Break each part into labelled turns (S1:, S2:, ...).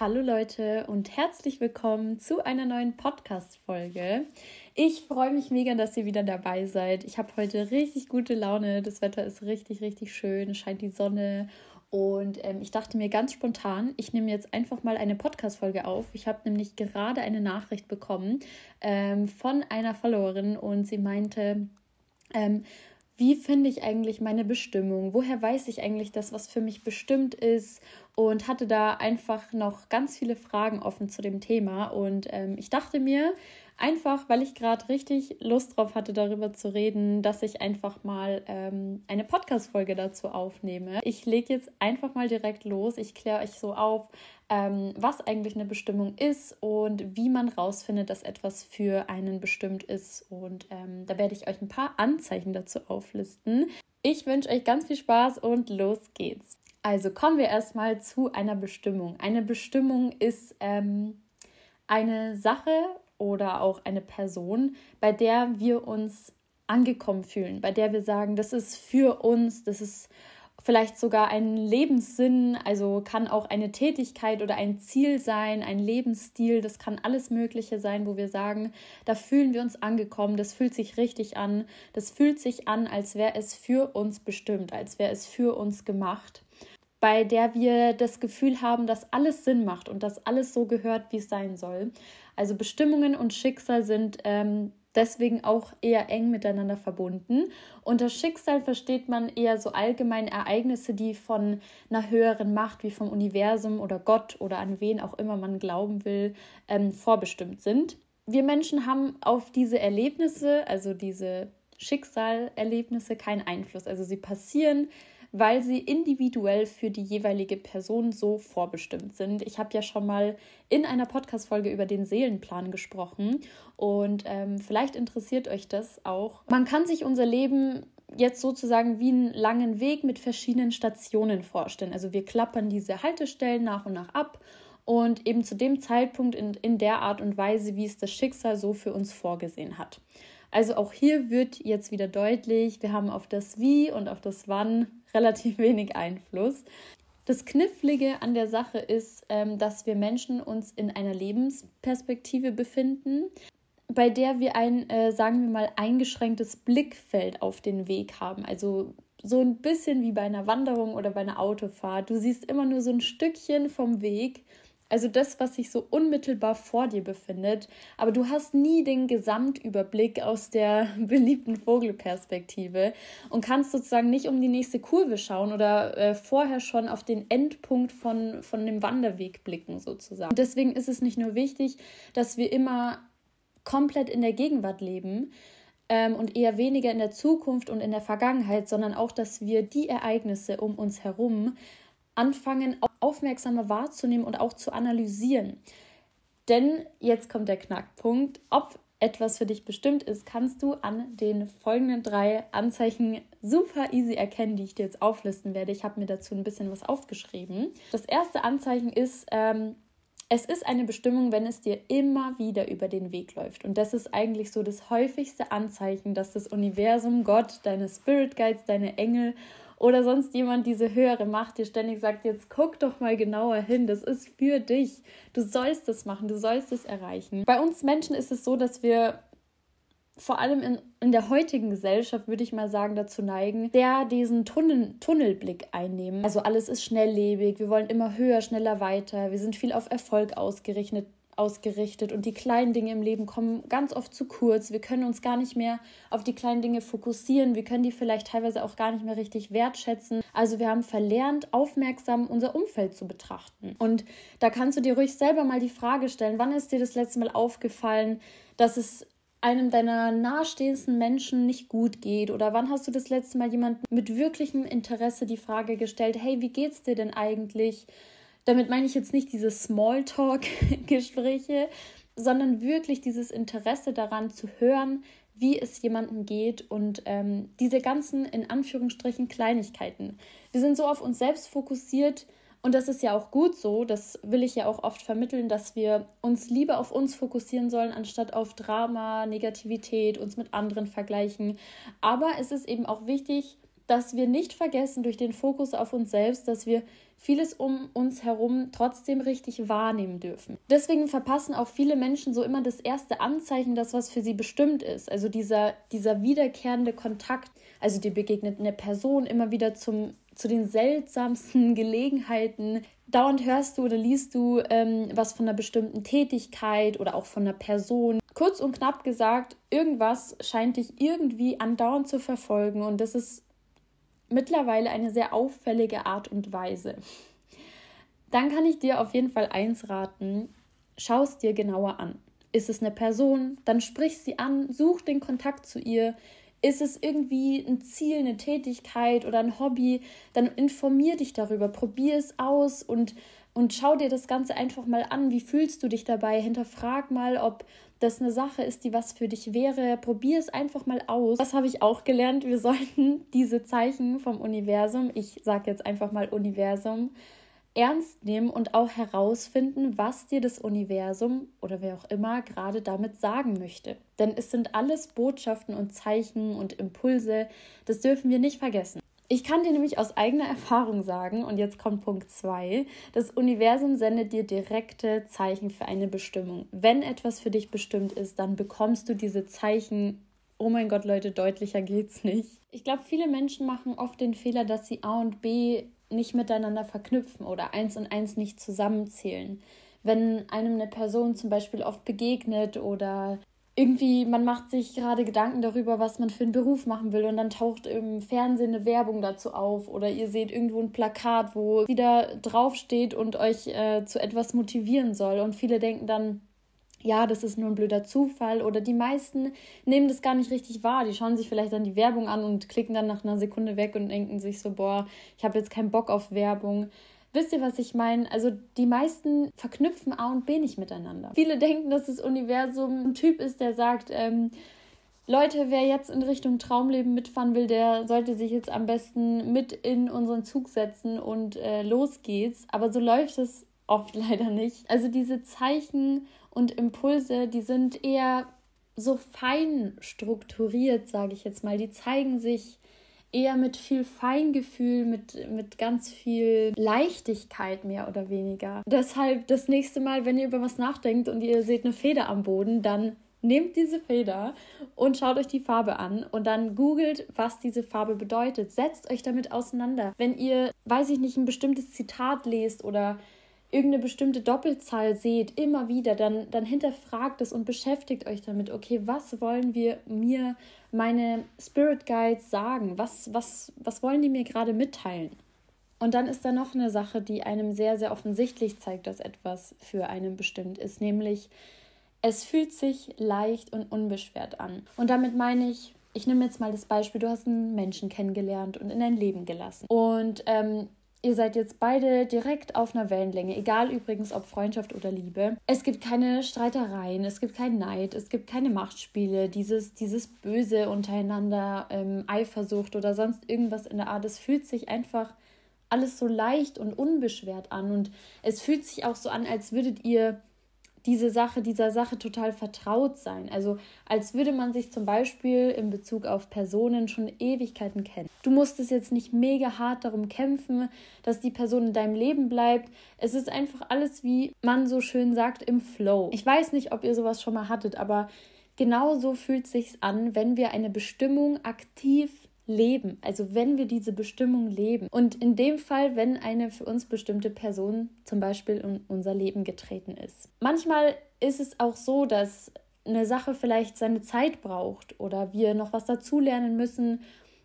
S1: Hallo Leute und herzlich willkommen zu einer neuen Podcast-Folge. Ich freue mich mega, dass ihr wieder dabei seid. Ich habe heute richtig gute Laune. Das Wetter ist richtig, richtig schön. Scheint die Sonne. Und ähm, ich dachte mir ganz spontan, ich nehme jetzt einfach mal eine Podcast-Folge auf. Ich habe nämlich gerade eine Nachricht bekommen ähm, von einer Followerin und sie meinte, ähm, wie finde ich eigentlich meine Bestimmung? Woher weiß ich eigentlich, dass was für mich bestimmt ist? Und hatte da einfach noch ganz viele Fragen offen zu dem Thema. Und ähm, ich dachte mir, einfach weil ich gerade richtig Lust drauf hatte, darüber zu reden, dass ich einfach mal ähm, eine Podcast-Folge dazu aufnehme. Ich lege jetzt einfach mal direkt los. Ich kläre euch so auf, ähm, was eigentlich eine Bestimmung ist und wie man rausfindet, dass etwas für einen bestimmt ist. Und ähm, da werde ich euch ein paar Anzeichen dazu auflisten. Ich wünsche euch ganz viel Spaß und los geht's. Also kommen wir erstmal zu einer Bestimmung. Eine Bestimmung ist ähm, eine Sache oder auch eine Person, bei der wir uns angekommen fühlen, bei der wir sagen, das ist für uns, das ist vielleicht sogar ein Lebenssinn, also kann auch eine Tätigkeit oder ein Ziel sein, ein Lebensstil, das kann alles Mögliche sein, wo wir sagen, da fühlen wir uns angekommen, das fühlt sich richtig an, das fühlt sich an, als wäre es für uns bestimmt, als wäre es für uns gemacht bei der wir das Gefühl haben, dass alles Sinn macht und dass alles so gehört, wie es sein soll. Also Bestimmungen und Schicksal sind ähm, deswegen auch eher eng miteinander verbunden. Unter Schicksal versteht man eher so allgemeine Ereignisse, die von einer höheren Macht wie vom Universum oder Gott oder an wen auch immer man glauben will, ähm, vorbestimmt sind. Wir Menschen haben auf diese Erlebnisse, also diese Schicksalerlebnisse, keinen Einfluss. Also sie passieren weil sie individuell für die jeweilige Person so vorbestimmt sind. Ich habe ja schon mal in einer Podcast-Folge über den Seelenplan gesprochen und ähm, vielleicht interessiert euch das auch. Man kann sich unser Leben jetzt sozusagen wie einen langen Weg mit verschiedenen Stationen vorstellen. Also wir klappern diese Haltestellen nach und nach ab und eben zu dem Zeitpunkt in, in der Art und Weise, wie es das Schicksal so für uns vorgesehen hat. Also auch hier wird jetzt wieder deutlich, wir haben auf das Wie und auf das Wann relativ wenig Einfluss. Das Knifflige an der Sache ist, ähm, dass wir Menschen uns in einer Lebensperspektive befinden, bei der wir ein, äh, sagen wir mal, eingeschränktes Blickfeld auf den Weg haben. Also so ein bisschen wie bei einer Wanderung oder bei einer Autofahrt. Du siehst immer nur so ein Stückchen vom Weg also das, was sich so unmittelbar vor dir befindet, aber du hast nie den Gesamtüberblick aus der beliebten Vogelperspektive und kannst sozusagen nicht um die nächste Kurve schauen oder äh, vorher schon auf den Endpunkt von, von dem Wanderweg blicken sozusagen. Und deswegen ist es nicht nur wichtig, dass wir immer komplett in der Gegenwart leben, ähm, und eher weniger in der Zukunft und in der Vergangenheit, sondern auch, dass wir die Ereignisse um uns herum anfangen, aufmerksamer wahrzunehmen und auch zu analysieren. Denn jetzt kommt der Knackpunkt, ob etwas für dich bestimmt ist, kannst du an den folgenden drei Anzeichen super easy erkennen, die ich dir jetzt auflisten werde. Ich habe mir dazu ein bisschen was aufgeschrieben. Das erste Anzeichen ist, ähm, es ist eine Bestimmung, wenn es dir immer wieder über den Weg läuft. Und das ist eigentlich so das häufigste Anzeichen, dass das Universum, Gott, deine Spirit Guides, deine Engel oder sonst jemand diese höhere Macht dir ständig sagt, jetzt guck doch mal genauer hin, das ist für dich. Du sollst es machen, du sollst es erreichen. Bei uns Menschen ist es so, dass wir vor allem in, in der heutigen Gesellschaft, würde ich mal sagen, dazu neigen, der diesen Tunnel, Tunnelblick einnehmen. Also alles ist schnelllebig, wir wollen immer höher, schneller weiter, wir sind viel auf Erfolg ausgerichtet, ausgerichtet und die kleinen Dinge im Leben kommen ganz oft zu kurz. Wir können uns gar nicht mehr auf die kleinen Dinge fokussieren. Wir können die vielleicht teilweise auch gar nicht mehr richtig wertschätzen. Also wir haben verlernt, aufmerksam unser Umfeld zu betrachten. Und da kannst du dir ruhig selber mal die Frage stellen, wann ist dir das letzte Mal aufgefallen, dass es einem deiner nahestehendsten Menschen nicht gut geht? Oder wann hast du das letzte Mal jemandem mit wirklichem Interesse die Frage gestellt, hey, wie geht's dir denn eigentlich? Damit meine ich jetzt nicht diese Smalltalk-Gespräche, sondern wirklich dieses Interesse daran zu hören, wie es jemandem geht und ähm, diese ganzen in Anführungsstrichen Kleinigkeiten. Wir sind so auf uns selbst fokussiert und das ist ja auch gut so. Das will ich ja auch oft vermitteln, dass wir uns lieber auf uns fokussieren sollen, anstatt auf Drama, Negativität, uns mit anderen vergleichen. Aber es ist eben auch wichtig, dass wir nicht vergessen durch den Fokus auf uns selbst, dass wir vieles um uns herum trotzdem richtig wahrnehmen dürfen. Deswegen verpassen auch viele Menschen so immer das erste Anzeichen, das was für sie bestimmt ist. Also dieser, dieser wiederkehrende Kontakt. Also dir begegnet eine Person immer wieder zum, zu den seltsamsten Gelegenheiten. Dauernd hörst du oder liest du ähm, was von einer bestimmten Tätigkeit oder auch von einer Person. Kurz und knapp gesagt, irgendwas scheint dich irgendwie andauernd zu verfolgen und das ist mittlerweile eine sehr auffällige Art und Weise. Dann kann ich dir auf jeden Fall eins raten, schau es dir genauer an. Ist es eine Person, dann sprich sie an, such den Kontakt zu ihr. Ist es irgendwie ein Ziel, eine Tätigkeit oder ein Hobby, dann informier dich darüber, probier es aus und, und schau dir das Ganze einfach mal an. Wie fühlst du dich dabei? Hinterfrag mal, ob das eine Sache ist, die was für dich wäre. Probier es einfach mal aus. Das habe ich auch gelernt. Wir sollten diese Zeichen vom Universum, ich sage jetzt einfach mal Universum, ernst nehmen und auch herausfinden, was dir das Universum oder wer auch immer gerade damit sagen möchte. Denn es sind alles Botschaften und Zeichen und Impulse, das dürfen wir nicht vergessen. Ich kann dir nämlich aus eigener Erfahrung sagen, und jetzt kommt Punkt 2, das Universum sendet dir direkte Zeichen für eine Bestimmung. Wenn etwas für dich bestimmt ist, dann bekommst du diese Zeichen. Oh mein Gott, Leute, deutlicher geht's nicht. Ich glaube, viele Menschen machen oft den Fehler, dass sie A und B nicht miteinander verknüpfen oder eins und eins nicht zusammenzählen. Wenn einem eine Person zum Beispiel oft begegnet oder irgendwie, man macht sich gerade Gedanken darüber, was man für einen Beruf machen will und dann taucht im Fernsehen eine Werbung dazu auf oder ihr seht irgendwo ein Plakat, wo wieder draufsteht und euch äh, zu etwas motivieren soll und viele denken dann, ja, das ist nur ein blöder Zufall oder die meisten nehmen das gar nicht richtig wahr. Die schauen sich vielleicht dann die Werbung an und klicken dann nach einer Sekunde weg und denken sich so, boah, ich habe jetzt keinen Bock auf Werbung. Wisst ihr, was ich meine? Also die meisten verknüpfen A und B nicht miteinander. Viele denken, dass das Universum ein Typ ist, der sagt, ähm, Leute, wer jetzt in Richtung Traumleben mitfahren will, der sollte sich jetzt am besten mit in unseren Zug setzen und äh, los geht's. Aber so läuft es oft leider nicht. Also diese Zeichen und Impulse, die sind eher so fein strukturiert, sage ich jetzt mal. Die zeigen sich eher mit viel Feingefühl, mit, mit ganz viel Leichtigkeit mehr oder weniger. Deshalb das nächste Mal, wenn ihr über was nachdenkt und ihr seht eine Feder am Boden, dann nehmt diese Feder und schaut euch die Farbe an und dann googelt, was diese Farbe bedeutet. Setzt euch damit auseinander. Wenn ihr, weiß ich nicht, ein bestimmtes Zitat lest oder irgendeine bestimmte Doppelzahl seht, immer wieder, dann, dann hinterfragt es und beschäftigt euch damit, okay, was wollen wir mir, meine Spirit Guides sagen? Was, was, was wollen die mir gerade mitteilen? Und dann ist da noch eine Sache, die einem sehr, sehr offensichtlich zeigt, dass etwas für einen bestimmt ist, nämlich es fühlt sich leicht und unbeschwert an. Und damit meine ich, ich nehme jetzt mal das Beispiel, du hast einen Menschen kennengelernt und in dein Leben gelassen. Und ähm, Ihr seid jetzt beide direkt auf einer Wellenlänge, egal übrigens ob Freundschaft oder Liebe. Es gibt keine Streitereien, es gibt keinen Neid, es gibt keine Machtspiele, dieses, dieses Böse untereinander, ähm, Eifersucht oder sonst irgendwas in der Art. Es fühlt sich einfach alles so leicht und unbeschwert an und es fühlt sich auch so an, als würdet ihr diese Sache, dieser Sache total vertraut sein. Also als würde man sich zum Beispiel in Bezug auf Personen schon Ewigkeiten kennen. Du musst es jetzt nicht mega hart darum kämpfen, dass die Person in deinem Leben bleibt. Es ist einfach alles, wie man so schön sagt, im Flow. Ich weiß nicht, ob ihr sowas schon mal hattet, aber genau so fühlt sich's an, wenn wir eine Bestimmung aktiv leben, also wenn wir diese Bestimmung leben. Und in dem Fall, wenn eine für uns bestimmte Person zum Beispiel in unser Leben getreten ist. Manchmal ist es auch so, dass eine Sache vielleicht seine Zeit braucht oder wir noch was dazulernen müssen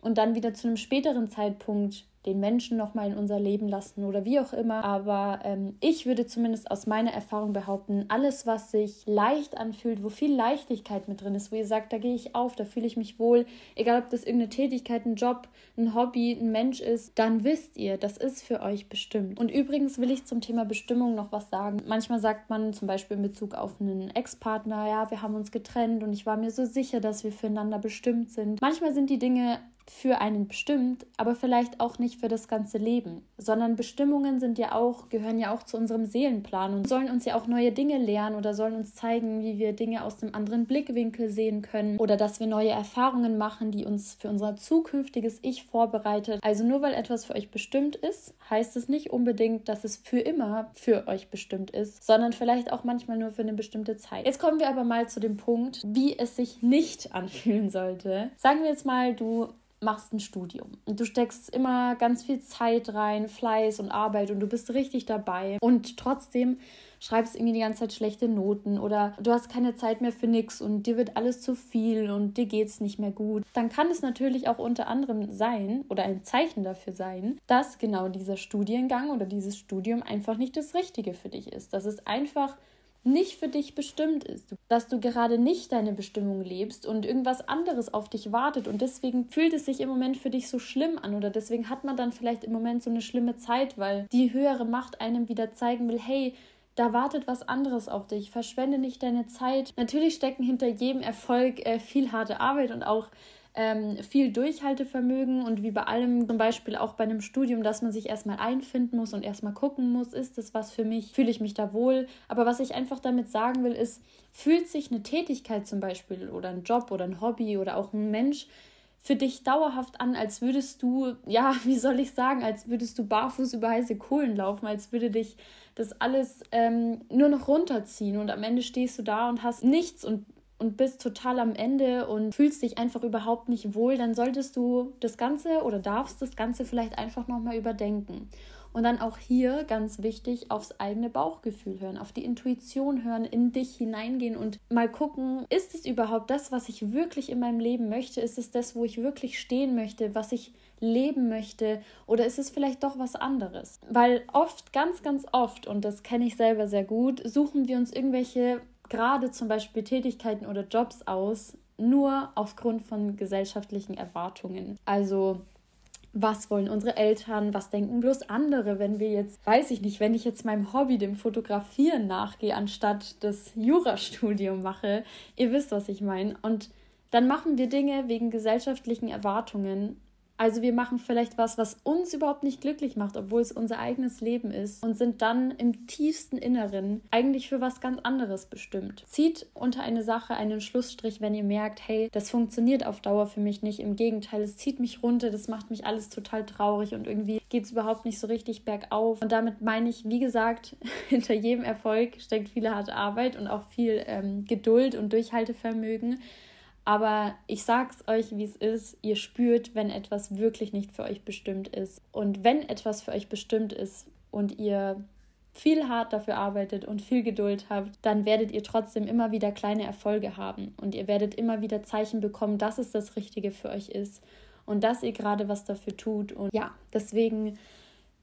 S1: und dann wieder zu einem späteren Zeitpunkt den Menschen nochmal in unser Leben lassen oder wie auch immer. Aber ähm, ich würde zumindest aus meiner Erfahrung behaupten, alles, was sich leicht anfühlt, wo viel Leichtigkeit mit drin ist, wo ihr sagt, da gehe ich auf, da fühle ich mich wohl, egal ob das irgendeine Tätigkeit, ein Job, ein Hobby, ein Mensch ist, dann wisst ihr, das ist für euch bestimmt. Und übrigens will ich zum Thema Bestimmung noch was sagen. Manchmal sagt man zum Beispiel in Bezug auf einen Ex-Partner, ja, wir haben uns getrennt und ich war mir so sicher, dass wir füreinander bestimmt sind. Manchmal sind die Dinge für einen bestimmt, aber vielleicht auch nicht für das ganze Leben, sondern Bestimmungen sind ja auch, gehören ja auch zu unserem Seelenplan und sollen uns ja auch neue Dinge lernen oder sollen uns zeigen, wie wir Dinge aus einem anderen Blickwinkel sehen können oder dass wir neue Erfahrungen machen, die uns für unser zukünftiges Ich vorbereitet. Also nur weil etwas für euch bestimmt ist, heißt es nicht unbedingt, dass es für immer für euch bestimmt ist, sondern vielleicht auch manchmal nur für eine bestimmte Zeit. Jetzt kommen wir aber mal zu dem Punkt, wie es sich nicht anfühlen sollte. Sagen wir jetzt mal, du machst ein Studium. Und du steckst immer ganz viel Zeit rein, Fleiß und Arbeit und du bist richtig dabei. Und trotzdem schreibst irgendwie die ganze Zeit schlechte Noten oder du hast keine Zeit mehr für nichts und dir wird alles zu viel und dir geht es nicht mehr gut, dann kann es natürlich auch unter anderem sein oder ein Zeichen dafür sein, dass genau dieser Studiengang oder dieses Studium einfach nicht das Richtige für dich ist. Das ist einfach nicht für dich bestimmt ist, dass du gerade nicht deine Bestimmung lebst und irgendwas anderes auf dich wartet und deswegen fühlt es sich im Moment für dich so schlimm an oder deswegen hat man dann vielleicht im Moment so eine schlimme Zeit, weil die höhere Macht einem wieder zeigen will, hey, da wartet was anderes auf dich. Verschwende nicht deine Zeit. Natürlich stecken hinter jedem Erfolg äh, viel harte Arbeit und auch ähm, viel Durchhaltevermögen und wie bei allem, zum Beispiel auch bei einem Studium, dass man sich erstmal einfinden muss und erstmal gucken muss, ist das was für mich, fühle ich mich da wohl. Aber was ich einfach damit sagen will, ist, fühlt sich eine Tätigkeit zum Beispiel oder ein Job oder ein Hobby oder auch ein Mensch für dich dauerhaft an, als würdest du, ja, wie soll ich sagen, als würdest du barfuß über heiße Kohlen laufen, als würde dich das alles ähm, nur noch runterziehen und am Ende stehst du da und hast nichts und und bist total am Ende und fühlst dich einfach überhaupt nicht wohl, dann solltest du das Ganze oder darfst das Ganze vielleicht einfach nochmal überdenken. Und dann auch hier ganz wichtig aufs eigene Bauchgefühl hören, auf die Intuition hören, in dich hineingehen und mal gucken, ist es überhaupt das, was ich wirklich in meinem Leben möchte? Ist es das, wo ich wirklich stehen möchte, was ich leben möchte? Oder ist es vielleicht doch was anderes? Weil oft, ganz, ganz oft, und das kenne ich selber sehr gut, suchen wir uns irgendwelche gerade zum Beispiel Tätigkeiten oder Jobs aus, nur aufgrund von gesellschaftlichen Erwartungen. Also was wollen unsere Eltern, was denken bloß andere, wenn wir jetzt, weiß ich nicht, wenn ich jetzt meinem Hobby, dem Fotografieren nachgehe, anstatt das Jurastudium mache. Ihr wisst, was ich meine. Und dann machen wir Dinge wegen gesellschaftlichen Erwartungen also wir machen vielleicht was, was uns überhaupt nicht glücklich macht, obwohl es unser eigenes Leben ist und sind dann im tiefsten Inneren eigentlich für was ganz anderes bestimmt. Zieht unter eine Sache einen Schlussstrich, wenn ihr merkt, hey, das funktioniert auf Dauer für mich nicht. Im Gegenteil, es zieht mich runter, das macht mich alles total traurig und irgendwie geht es überhaupt nicht so richtig bergauf. Und damit meine ich, wie gesagt, hinter jedem Erfolg steckt viel harte Arbeit und auch viel ähm, Geduld und Durchhaltevermögen. Aber ich sag's euch, wie es ist. Ihr spürt, wenn etwas wirklich nicht für euch bestimmt ist. Und wenn etwas für euch bestimmt ist und ihr viel hart dafür arbeitet und viel Geduld habt, dann werdet ihr trotzdem immer wieder kleine Erfolge haben und ihr werdet immer wieder Zeichen bekommen, dass es das Richtige für euch ist und dass ihr gerade was dafür tut. Und ja, deswegen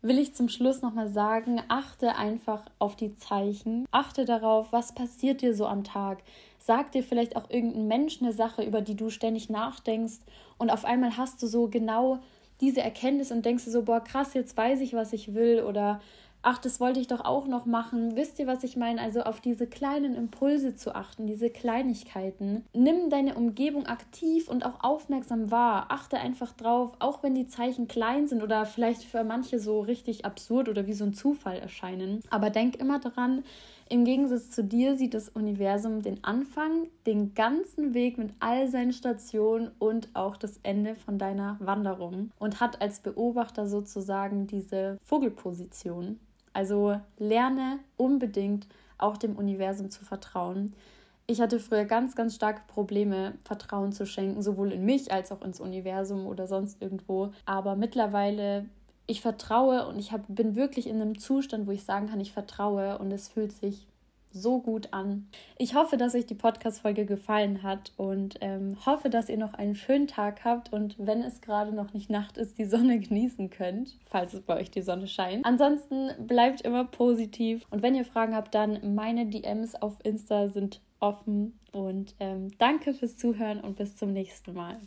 S1: will ich zum Schluss nochmal sagen, achte einfach auf die Zeichen, achte darauf, was passiert dir so am Tag. Sag dir vielleicht auch irgendein Mensch eine Sache, über die du ständig nachdenkst und auf einmal hast du so genau diese Erkenntnis und denkst du so, boah, krass, jetzt weiß ich, was ich will oder ach, das wollte ich doch auch noch machen. Wisst ihr, was ich meine? Also auf diese kleinen Impulse zu achten, diese Kleinigkeiten. Nimm deine Umgebung aktiv und auch aufmerksam wahr. Achte einfach drauf, auch wenn die Zeichen klein sind oder vielleicht für manche so richtig absurd oder wie so ein Zufall erscheinen. Aber denk immer daran, im Gegensatz zu dir sieht das Universum den Anfang, den ganzen Weg mit all seinen Stationen und auch das Ende von deiner Wanderung und hat als Beobachter sozusagen diese Vogelposition. Also lerne unbedingt auch dem Universum zu vertrauen. Ich hatte früher ganz, ganz starke Probleme, Vertrauen zu schenken, sowohl in mich als auch ins Universum oder sonst irgendwo. Aber mittlerweile, ich vertraue und ich hab, bin wirklich in einem Zustand, wo ich sagen kann, ich vertraue und es fühlt sich so gut an. Ich hoffe, dass euch die Podcast-Folge gefallen hat und ähm, hoffe, dass ihr noch einen schönen Tag habt und wenn es gerade noch nicht Nacht ist, die Sonne genießen könnt, falls es bei euch die Sonne scheint. Ansonsten bleibt immer positiv und wenn ihr Fragen habt, dann meine DMs auf Insta sind offen und ähm, danke fürs Zuhören und bis zum nächsten Mal.